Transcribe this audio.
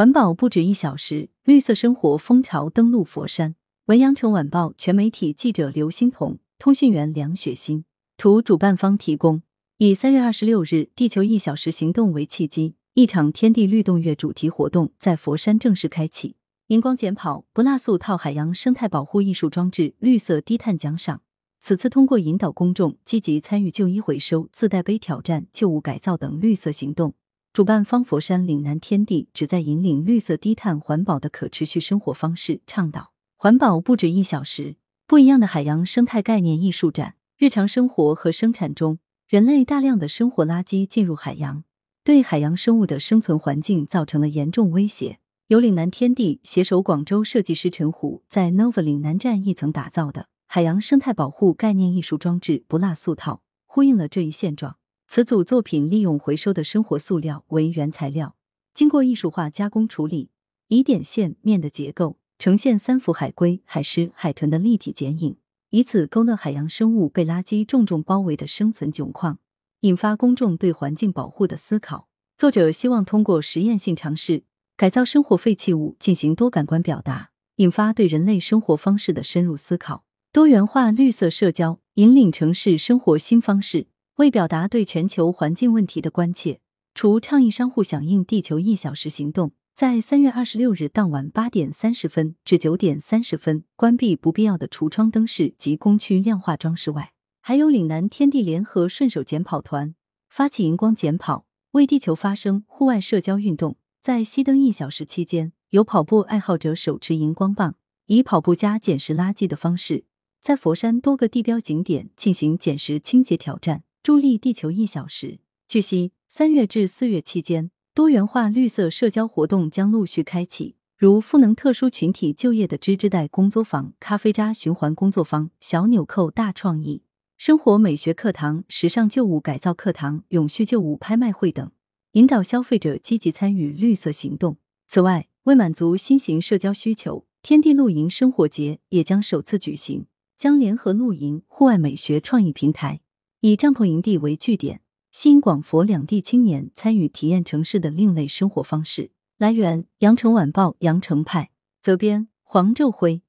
环保不止一小时，绿色生活风潮登陆佛山。文阳城晚报全媒体记者刘欣彤，通讯员梁雪欣。图主办方提供。以三月二十六日“地球一小时”行动为契机，一场天地律动月主题活动在佛山正式开启。荧光减跑、不蜡塑套海洋生态保护艺术装置、绿色低碳奖赏。此次通过引导公众积极参与旧衣回收、自带杯挑战、旧物改造等绿色行动。主办方佛山岭南天地旨在引领绿色低碳环保的可持续生活方式，倡导环保不止一小时，不一样的海洋生态概念艺术展。日常生活和生产中，人类大量的生活垃圾进入海洋，对海洋生物的生存环境造成了严重威胁。由岭南天地携手广州设计师陈虎在 Nova 岭南站一层打造的海洋生态保护概念艺术装置“不蜡塑套”，呼应了这一现状。此组作品利用回收的生活塑料为原材料，经过艺术化加工处理，以点线面的结构呈现三幅海龟、海狮、海豚的立体剪影，以此勾勒海洋生物被垃圾重重包围的生存窘况，引发公众对环境保护的思考。作者希望通过实验性尝试改造生活废弃物，进行多感官表达，引发对人类生活方式的深入思考。多元化绿色社交，引领城市生活新方式。为表达对全球环境问题的关切，除倡议商户响应“地球一小时”行动，在三月二十六日当晚八点三十分至九点三十分关闭不必要的橱窗灯饰及工区亮化装饰外，还有岭南天地联合顺手捡跑团发起荧光捡跑，为地球发声户外社交运动。在熄灯一小时期间，有跑步爱好者手持荧光棒，以跑步加捡拾垃圾的方式，在佛山多个地标景点进行捡拾清洁挑战。助力地球一小时。据悉，三月至四月期间，多元化绿色社交活动将陆续开启，如赋能特殊群体就业的织织袋工作坊、咖啡渣循环工作坊、小纽扣大创意、生活美学课堂、时尚旧物改造课堂、永续旧物拍卖会等，引导消费者积极参与绿色行动。此外，为满足新型社交需求，天地露营生活节也将首次举行，将联合露营、户外美学创意平台。以帐篷营地为据点，吸引广佛两地青年参与体验城市的另类生活方式。来源：羊城晚报羊城派，责编：黄昼辉。